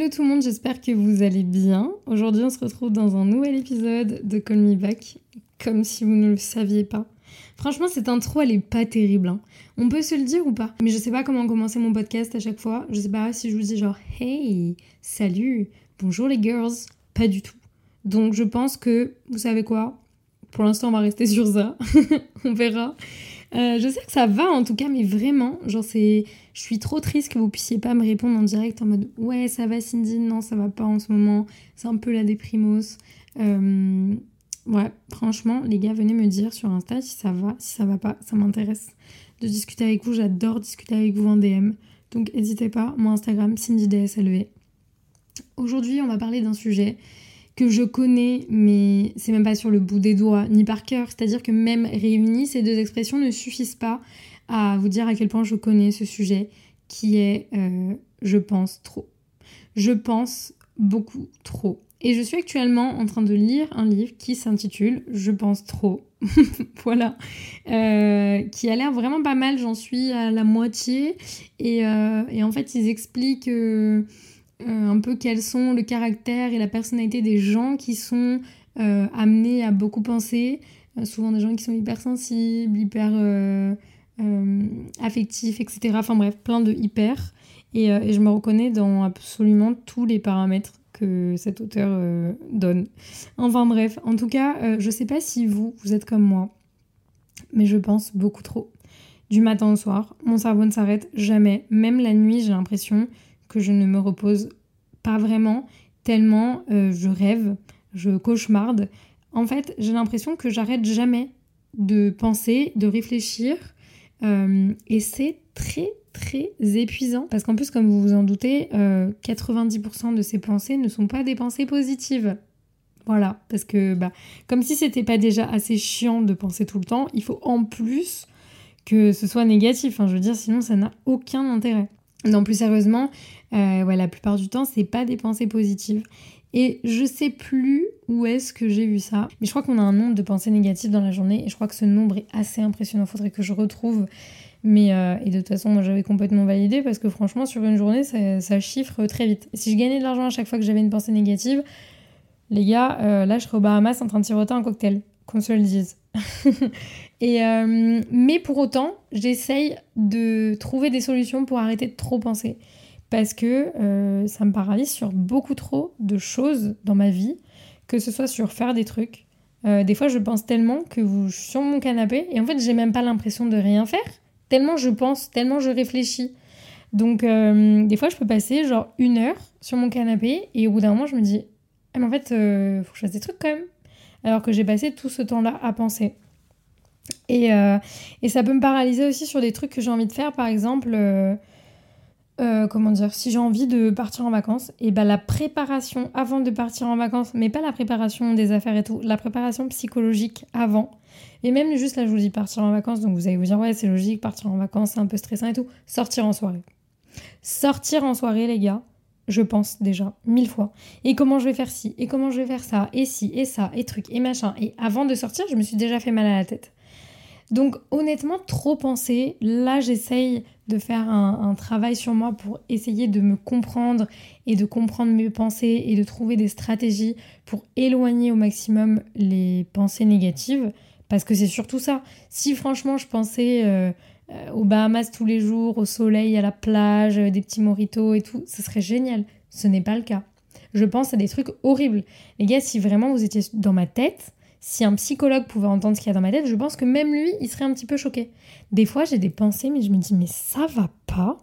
Hello tout le monde, j'espère que vous allez bien. Aujourd'hui, on se retrouve dans un nouvel épisode de Call Me Back, comme si vous ne le saviez pas. Franchement, cette intro, elle est pas terrible. hein. On peut se le dire ou pas Mais je sais pas comment commencer mon podcast à chaque fois. Je sais pas si je vous dis genre Hey, salut, bonjour les girls. Pas du tout. Donc je pense que, vous savez quoi? Pour l'instant, on va rester sur ça. on verra. Euh, je sais que ça va en tout cas, mais vraiment, genre c'est, je suis trop triste que vous puissiez pas me répondre en direct en mode ouais ça va Cindy, non ça va pas en ce moment, c'est un peu la déprimose. Euh, ouais, franchement les gars venez me dire sur Insta si ça va, si ça va pas, ça m'intéresse de discuter avec vous, j'adore discuter avec vous en DM, donc n'hésitez pas, mon Instagram CindyDSLV. Aujourd'hui on va parler d'un sujet que je connais, mais c'est même pas sur le bout des doigts, ni par cœur. C'est-à-dire que même réunies, ces deux expressions ne suffisent pas à vous dire à quel point je connais ce sujet, qui est euh, je pense trop. Je pense beaucoup trop. Et je suis actuellement en train de lire un livre qui s'intitule Je pense trop. voilà. Euh, qui a l'air vraiment pas mal, j'en suis à la moitié. Et, euh, et en fait, ils expliquent euh, un peu quels sont le caractère et la personnalité des gens qui sont euh, amenés à beaucoup penser. Euh, souvent des gens qui sont hypersensibles, hyper affectifs, etc. Enfin bref, plein de hyper. Et, et je me reconnais dans absolument tous les paramètres que cet auteur donne. Enfin bref, en tout cas, je sais pas si vous, vous êtes comme moi, mais je pense beaucoup trop. Du matin au soir, mon cerveau ne s'arrête jamais. Même la nuit, j'ai l'impression que je ne me repose pas vraiment, tellement euh, je rêve, je cauchemarde. En fait, j'ai l'impression que j'arrête jamais de penser, de réfléchir, euh, et c'est très très épuisant parce qu'en plus, comme vous vous en doutez, euh, 90% de ces pensées ne sont pas des pensées positives. Voilà, parce que bah, comme si c'était pas déjà assez chiant de penser tout le temps, il faut en plus que ce soit négatif. Enfin, je veux dire, sinon ça n'a aucun intérêt. Non, plus sérieusement, euh, la plupart du temps, c'est pas des pensées positives. Et je sais plus où est-ce que j'ai vu ça, mais je crois qu'on a un nombre de pensées négatives dans la journée et je crois que ce nombre est assez impressionnant. Faudrait que je retrouve. Mais euh, et de toute façon, moi j'avais complètement validé parce que franchement, sur une journée, ça, ça chiffre très vite. Si je gagnais de l'argent à chaque fois que j'avais une pensée négative, les gars, euh, là je serais aux Bahamas en train de siroter un cocktail, qu'on se le dise. euh, mais pour autant, j'essaye de trouver des solutions pour arrêter de trop penser. Parce que euh, ça me paralyse sur beaucoup trop de choses dans ma vie, que ce soit sur faire des trucs. Euh, des fois, je pense tellement que je suis sur mon canapé et en fait, j'ai même pas l'impression de rien faire. Tellement je pense, tellement je réfléchis. Donc, des fois, je peux passer genre une heure sur mon canapé et au bout d'un moment, je me dis, ah, mais en fait, faut que je fasse des trucs quand même. Alors que j'ai passé tout ce temps-là à penser. Et, euh, et ça peut me paralyser aussi sur des trucs que j'ai envie de faire. Par exemple, euh, euh, comment dire, si j'ai envie de partir en vacances, et ben la préparation avant de partir en vacances, mais pas la préparation des affaires et tout, la préparation psychologique avant. Et même juste là, je vous dis partir en vacances, donc vous allez vous dire, ouais, c'est logique, partir en vacances, c'est un peu stressant et tout. Sortir en soirée. Sortir en soirée, les gars, je pense déjà mille fois. Et comment je vais faire ci, et comment je vais faire ça, et ci, et ça, et truc, et machin. Et avant de sortir, je me suis déjà fait mal à la tête. Donc honnêtement, trop penser, là j'essaye de faire un, un travail sur moi pour essayer de me comprendre et de comprendre mes pensées et de trouver des stratégies pour éloigner au maximum les pensées négatives. Parce que c'est surtout ça. Si franchement je pensais euh, euh, aux Bahamas tous les jours, au soleil, à la plage, euh, des petits moritos et tout, ce serait génial. Ce n'est pas le cas. Je pense à des trucs horribles. Les gars, si vraiment vous étiez dans ma tête, si un psychologue pouvait entendre ce qu'il y a dans ma tête, je pense que même lui, il serait un petit peu choqué. Des fois, j'ai des pensées, mais je me dis, mais ça va pas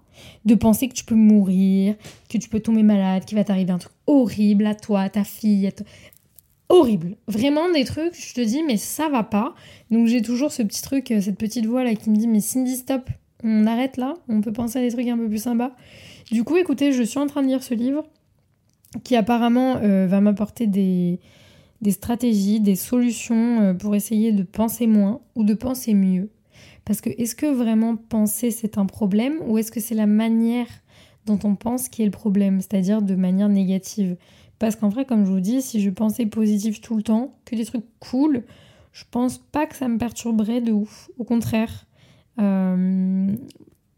de penser que tu peux mourir, que tu peux tomber malade, qu'il va t'arriver un truc horrible à toi, à ta fille, horrible. Vraiment des trucs, je te dis, mais ça va pas. Donc j'ai toujours ce petit truc, euh, cette petite voix là qui me dit, mais Cindy, stop, on arrête là, on peut penser à des trucs un peu plus sympas. Du coup, écoutez, je suis en train de lire ce livre qui apparemment euh, va m'apporter des, des stratégies, des solutions euh, pour essayer de penser moins ou de penser mieux. Parce que est-ce que vraiment penser c'est un problème ou est-ce que c'est la manière dont on pense qui est le problème, c'est-à-dire de manière négative? Parce qu'en vrai, comme je vous dis, si je pensais positif tout le temps, que des trucs cool, je pense pas que ça me perturberait de ouf. Au contraire. Euh,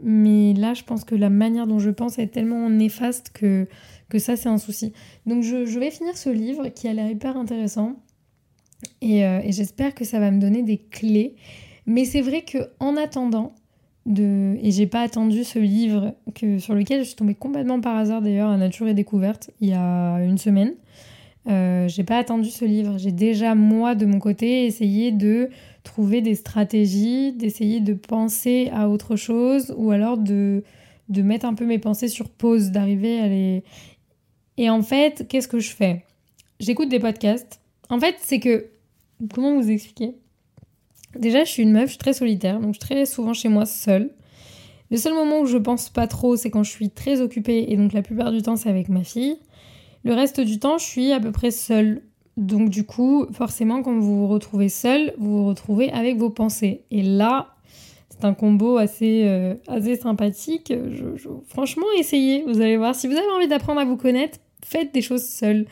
mais là, je pense que la manière dont je pense est tellement néfaste que que ça c'est un souci. Donc je, vais finir ce livre qui a l'air hyper intéressant euh, et, j'espère que ça va me donner des clés. Mais c'est vrai que en attendant de et j'ai pas attendu ce livre que sur lequel je suis tombée complètement par hasard d'ailleurs à Nature et Découverte il y a une semaine. Euh, j'ai pas attendu ce livre. J'ai déjà moi de mon côté essayé de trouver des stratégies, d'essayer de penser à autre chose ou alors de de mettre un peu mes pensées sur pause, d'arriver à les et en fait, qu'est-ce que je fais? J'écoute des podcasts. En fait, c'est que. Comment vous expliquer? Déjà, je suis une meuf, je suis très solitaire, donc je suis très souvent chez moi seule. Le seul moment où je pense pas trop, c'est quand je suis très occupée, et donc la plupart du temps, c'est avec ma fille. Le reste du temps, je suis à peu près seule. Donc du coup, forcément, quand vous vous retrouvez seule, vous vous retrouvez avec vos pensées. Et là, c'est un combo assez, euh, assez sympathique. franchement, essayez, vous allez voir. Si vous avez envie d'apprendre à vous connaître, faites des choses seules.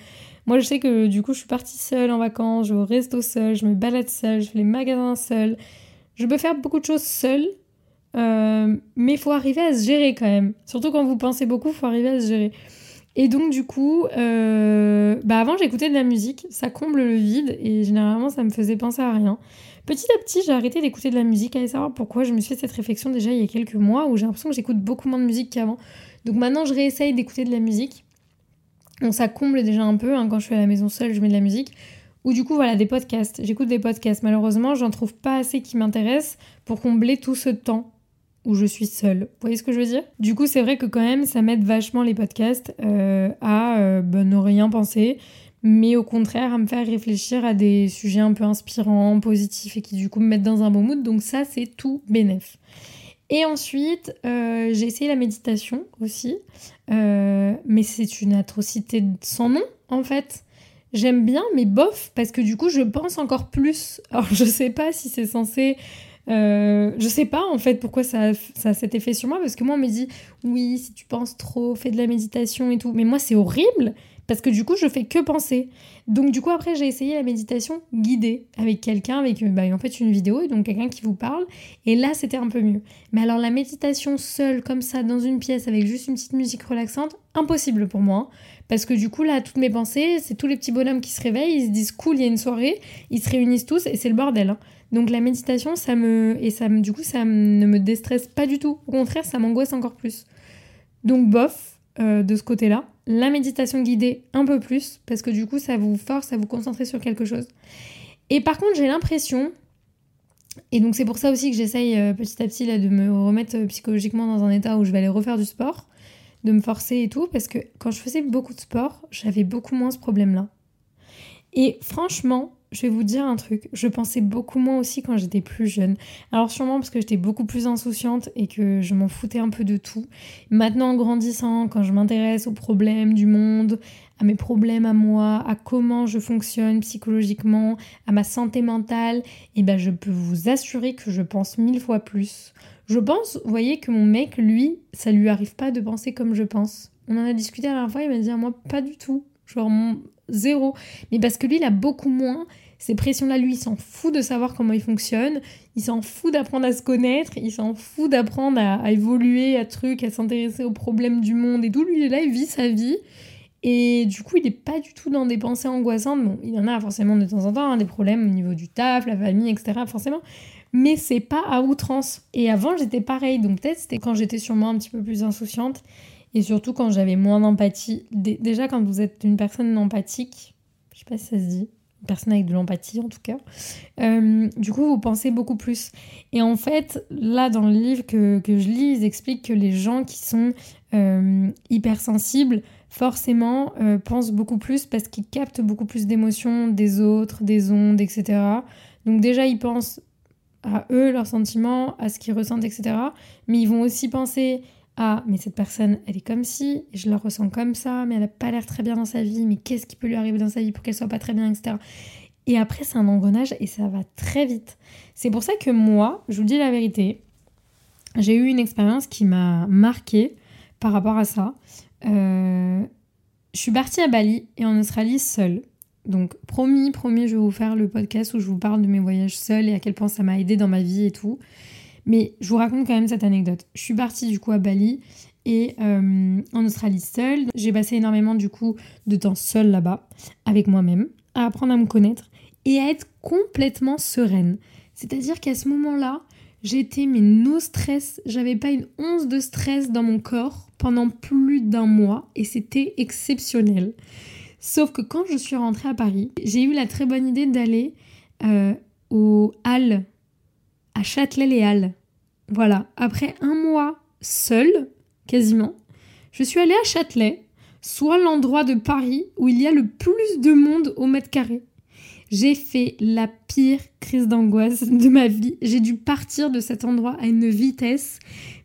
Moi, je sais que du coup, je suis partie seule en vacances, je vais au resto seule, je me balade seule, je fais les magasins seule. Je peux faire beaucoup de choses seule, euh, mais il faut arriver à se gérer quand même. Surtout quand vous pensez beaucoup, il faut arriver à se gérer. Et donc, du coup, euh, bah avant, j'écoutais de la musique, ça comble le vide, et généralement, ça me faisait penser à rien. Petit à petit, j'ai arrêté d'écouter de la musique. Allez savoir pourquoi. Je me suis fait cette réflexion déjà il y a quelques mois où j'ai l'impression que j'écoute beaucoup moins de musique qu'avant. Donc maintenant, je réessaye d'écouter de la musique. Ça comble déjà un peu. Hein, quand je suis à la maison seule, je mets de la musique. Ou du coup, voilà, des podcasts. J'écoute des podcasts. Malheureusement, j'en trouve pas assez qui m'intéressent pour combler tout ce temps où je suis seule. Vous voyez ce que je veux dire? Du coup, c'est vrai que quand même, ça m'aide vachement les podcasts euh, à euh, ben, ne rien penser, mais au contraire à me faire réfléchir à des sujets un peu inspirants, positifs et qui du coup me mettent dans un bon mood. Donc ça, c'est tout bénef. Et ensuite, euh, j'ai essayé la méditation aussi, euh, mais c'est une atrocité sans nom en fait. J'aime bien, mais bof, parce que du coup, je pense encore plus. Alors, je sais pas si c'est censé. Euh, je sais pas en fait pourquoi ça, ça a cet effet sur moi, parce que moi, on me dit oui, si tu penses trop, fais de la méditation et tout. Mais moi, c'est horrible parce que du coup, je fais que penser. Donc du coup, après, j'ai essayé la méditation guidée avec quelqu'un, avec bah, en fait une vidéo, et donc quelqu'un qui vous parle. Et là, c'était un peu mieux. Mais alors la méditation seule, comme ça, dans une pièce, avec juste une petite musique relaxante, impossible pour moi. Parce que du coup, là, toutes mes pensées, c'est tous les petits bonhommes qui se réveillent, ils se disent cool, il y a une soirée, ils se réunissent tous, et c'est le bordel. Hein. Donc la méditation, ça me... Et ça du coup, ça ne me déstresse pas du tout. Au contraire, ça m'angoisse encore plus. Donc bof, euh, de ce côté-là la méditation guidée un peu plus, parce que du coup, ça vous force à vous concentrer sur quelque chose. Et par contre, j'ai l'impression, et donc c'est pour ça aussi que j'essaye euh, petit à petit là, de me remettre euh, psychologiquement dans un état où je vais aller refaire du sport, de me forcer et tout, parce que quand je faisais beaucoup de sport, j'avais beaucoup moins ce problème-là. Et franchement, je vais vous dire un truc, je pensais beaucoup moins aussi quand j'étais plus jeune. Alors sûrement parce que j'étais beaucoup plus insouciante et que je m'en foutais un peu de tout. Maintenant en grandissant, quand je m'intéresse aux problèmes du monde, à mes problèmes à moi, à comment je fonctionne psychologiquement, à ma santé mentale, et eh ben je peux vous assurer que je pense mille fois plus. Je pense, vous voyez, que mon mec, lui, ça lui arrive pas de penser comme je pense. On en a discuté à la fois, il m'a dit à moi pas du tout. Genre zéro. Mais parce que lui, il a beaucoup moins ces pressions-là. Lui, il s'en fout de savoir comment il fonctionne. Il s'en fout d'apprendre à se connaître. Il s'en fout d'apprendre à, évoluer, à trucs, à s'intéresser aux problèmes du monde et tout. Lui, il est là, il vit sa vie. Et du coup, il n'est pas du tout dans des pensées angoissantes. Bon, il en a forcément de temps en temps, hein, des problèmes au niveau du taf, la famille, etc. Forcément. Mais c'est pas à outrance. Et avant, j'étais pareil. Donc peut-être c'était quand j'étais sûrement un petit peu plus insouciante. Et surtout quand j'avais moins d'empathie. Déjà, quand vous êtes une personne empathique, je sais pas si ça se dit, personne avec de l'empathie en tout cas. Euh, du coup, vous pensez beaucoup plus. Et en fait, là, dans le livre que, que je lis, ils expliquent que les gens qui sont euh, hypersensibles, forcément, euh, pensent beaucoup plus parce qu'ils captent beaucoup plus d'émotions des autres, des ondes, etc. Donc déjà, ils pensent à eux, leurs sentiments, à ce qu'ils ressentent, etc. Mais ils vont aussi penser à mais cette personne, elle est comme si, je la ressens comme ça, mais elle n'a pas l'air très bien dans sa vie, mais qu'est-ce qui peut lui arriver dans sa vie pour qu'elle soit pas très bien, etc. Et après, c'est un engrenage et ça va très vite. C'est pour ça que moi, je vous dis la vérité, j'ai eu une expérience qui m'a marquée par rapport à ça. Euh, je suis partie à Bali et en Australie seule. Donc promis, promis, je vais vous faire le podcast où je vous parle de mes voyages seuls et à quel point ça m'a aidé dans ma vie et tout. Mais je vous raconte quand même cette anecdote. Je suis partie du coup à Bali et euh, en Australie seule. J'ai passé énormément du coup de temps seule là-bas, avec moi-même, à apprendre à me connaître et à être complètement sereine. C'est-à-dire qu'à ce moment-là, j'étais mais no stress, j'avais pas une once de stress dans mon corps pendant plus d'un mois et c'était exceptionnel. Sauf que quand je suis rentrée à Paris, j'ai eu la très bonne idée d'aller euh, aux Halles, à Châtelet-les-Halles. Voilà, après un mois seul, quasiment, je suis allée à Châtelet, soit l'endroit de Paris où il y a le plus de monde au mètre carré. J'ai fait la pire crise d'angoisse de ma vie. J'ai dû partir de cet endroit à une vitesse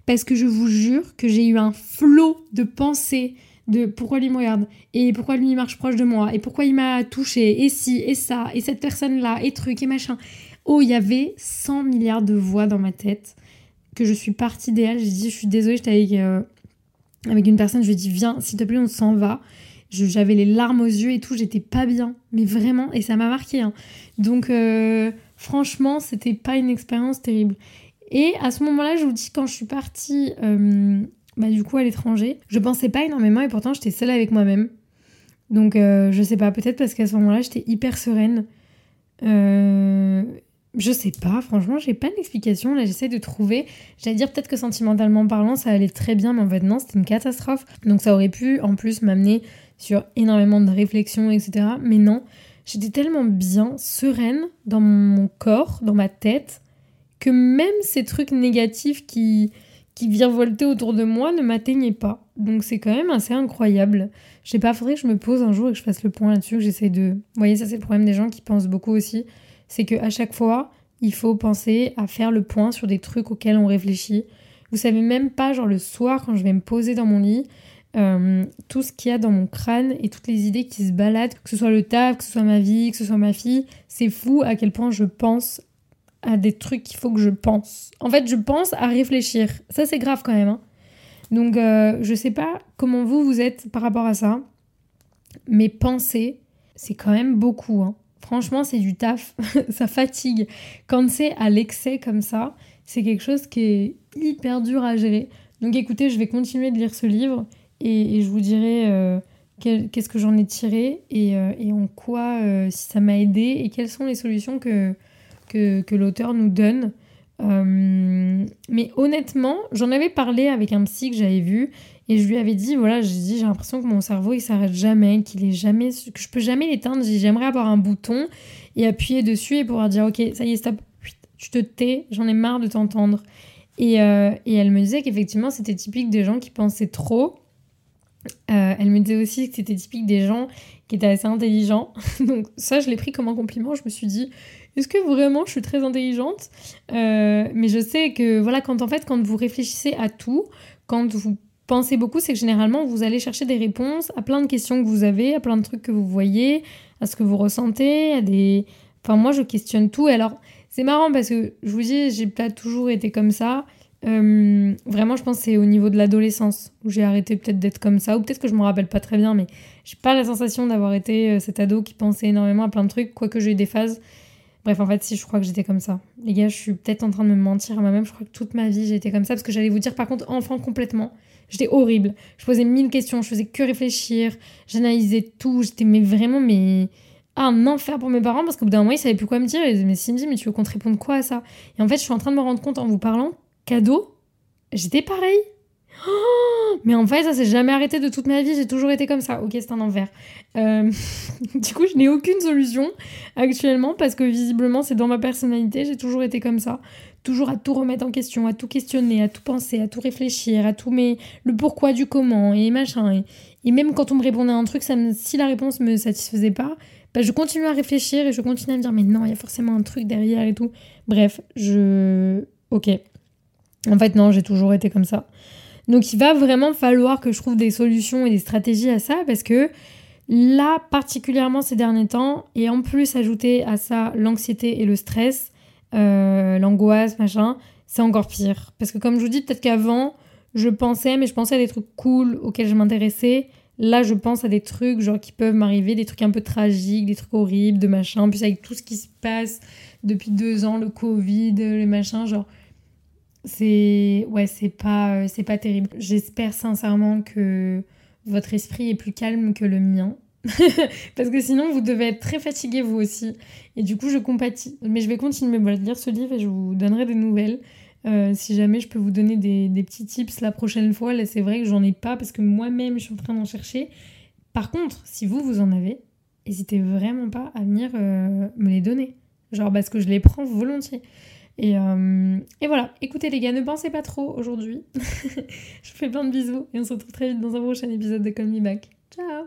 parce que je vous jure que j'ai eu un flot de pensées de pourquoi lui me regarde et pourquoi lui marche proche de moi et pourquoi il m'a touché et si et ça et cette personne là et truc et machin. Oh, il y avait 100 milliards de voix dans ma tête que je suis partie d'elle. J'ai dit je suis désolée, j'étais avec, euh, avec une personne, je lui ai dit viens, s'il te plaît, on s'en va. J'avais les larmes aux yeux et tout, j'étais pas bien, mais vraiment, et ça m'a marqué. Hein. Donc, euh, franchement, c'était pas une expérience terrible. Et à ce moment-là, je vous dis, quand je suis partie, euh, bah, du coup, à l'étranger, je pensais pas énormément et pourtant, j'étais seule avec moi-même. Donc, je sais pas, peut-être parce qu'à ce moment-là, j'étais hyper sereine. Je sais pas, franchement, j'ai pas d'explication. Là, j'essaie de trouver. J'allais dire peut-être que sentimentalement parlant, ça allait très bien, mais en fait, non, c'était une catastrophe. Donc, ça aurait pu en plus m'amener sur énormément de réflexions, etc. Mais non, j'étais tellement bien, sereine dans mon corps, dans ma tête, que même ces trucs négatifs qui, qui virevoltaient autour de moi ne m'atteignaient pas. Donc c'est quand même assez incroyable. Je sais pas, faudrait que je me pose un jour et que je fasse le point là-dessus, que j'essaye de... Vous voyez, ça c'est le problème des gens qui pensent beaucoup aussi. C'est qu'à chaque fois, il faut penser à faire le point sur des trucs auxquels on réfléchit. Vous savez même pas, genre le soir, quand je vais me poser dans mon lit, euh, tout ce qu'il y a dans mon crâne et toutes les idées qui se baladent, que ce soit le taf, que ce soit ma vie, que ce soit ma fille, c'est fou à quel point je pense à des trucs qu'il faut que je pense. En fait, je pense à réfléchir. Ça, c'est grave quand même. Hein. Donc, euh, je sais pas comment vous, vous êtes par rapport à ça, mais penser, c'est quand même beaucoup. Hein. Franchement, c'est du taf. ça fatigue. Quand c'est à l'excès comme ça, c'est quelque chose qui est hyper dur à gérer. Donc écoutez, je vais continuer de lire ce livre et, je vous dirai euh, qu'est-ce que j'en ai tiré et, euh, en quoi euh, si ça m'a aidé et quelles sont les solutions que, que, l'auteur nous donne. mais honnêtement, j'en avais parlé avec un psy que j'avais vu et je lui avais dit voilà, j'ai dit j'ai l'impression que mon cerveau il s'arrête jamais, qu'il est jamais que je peux jamais l'éteindre, j'aimerais avoir un bouton et appuyer dessus et pouvoir dire OK, ça y est, stop, tu te tais, j'en ai marre de t'entendre. Et, et, elle me disait qu'effectivement c'était typique des gens qui pensaient trop euh, elle me disait aussi que c'était typique des gens qui étaient assez intelligents. Donc ça, je l'ai pris comme un compliment. Je me suis dit, est-ce que vraiment je suis très intelligente? Euh, Mais je sais que voilà, quand en fait, quand vous réfléchissez à tout, quand vous pensez beaucoup, c'est que généralement vous allez chercher des réponses à plein de questions que vous avez, à plein de trucs que vous voyez, à ce que vous ressentez, à des. Enfin, moi, je questionne tout. Et alors, c'est marrant parce que je vous dis, j'ai pas toujours été comme ça. Euh, vraiment, je pense que c'est au niveau de l'adolescence où j'ai arrêté peut-être d'être comme ça, ou peut-être que je me rappelle pas très bien, mais j'ai pas la sensation d'avoir été euh, cet ado qui pensait énormément à plein de trucs, quoique j'ai eu des phases. Bref, en fait, si, je crois que j'étais comme ça. Les gars, je suis peut-être en train de me mentir à moi-même, je crois que toute ma vie j'ai été comme ça, parce que j'allais vous dire, par contre, enfant complètement, j'étais horrible. Je posais mille questions, je faisais que réfléchir, j'analysais tout, j'étais mais vraiment, mais un enfer pour mes parents parce qu'au bout d'un moment ils savaient plus quoi me dire ils disaient mais Cindy mais tu veux qu'on te réponde quoi à ça? Et en fait je suis en train de me rendre compte en vous parlant cadeau, j'étais pareil. Mais en fait, ça s'est jamais arrêté de toute ma vie. J'ai toujours été comme ça. Ok, c'est un envers. Euh, du coup, je n'ai aucune solution actuellement parce que visiblement, c'est dans ma personnalité. J'ai toujours été comme ça. Toujours à tout remettre en question, à tout questionner, à tout penser, à tout réfléchir, à tout mais le pourquoi du comment et machin. Et, même quand on me répondait un truc, ça si la réponse me satisfaisait pas, bah, je continue à réfléchir et je continue à me dire mais non, il y a forcément un truc derrière et tout. Bref, je. Ok. En fait, non, j'ai toujours été comme ça. Donc il va vraiment falloir que je trouve des solutions et des stratégies à ça parce que là, particulièrement ces derniers temps, et en plus ajouter à ça l'anxiété et le stress, euh, l'angoisse, machin, c'est encore pire. Parce que comme je vous dis, peut-être qu'avant, je pensais, mais je pensais à des trucs cool auxquels je m'intéressais. Là, je pense à des trucs genre qui peuvent m'arriver, des trucs un peu tragiques, des trucs horribles, de machin. Plus, avec tout ce qui se passe depuis deux ans, le Covid, les machins, genre c'est ouais, c'est pas euh, c'est pas terrible. J'espère sincèrement que votre esprit est plus calme que le mien. Parce que sinon, vous devez être très fatigué vous aussi. Et du coup, je compatis. Mais je vais continuer de lire ce livre et je vous donnerai des nouvelles. Euh, si jamais je peux vous donner des, des, petits tips la prochaine fois. Là, c'est vrai que j'en ai pas parce que moi-même, je suis en train d'en chercher. Par contre, si vous, vous en avez, n'hésitez vraiment pas à venir euh, me les donner. Genre parce que je les prends volontiers. Et, euh, et, voilà, écoutez les gars, ne pensez pas trop aujourd'hui. je vous fais plein de bisous et on se retrouve très vite dans un prochain épisode de Call Me Back. Ciao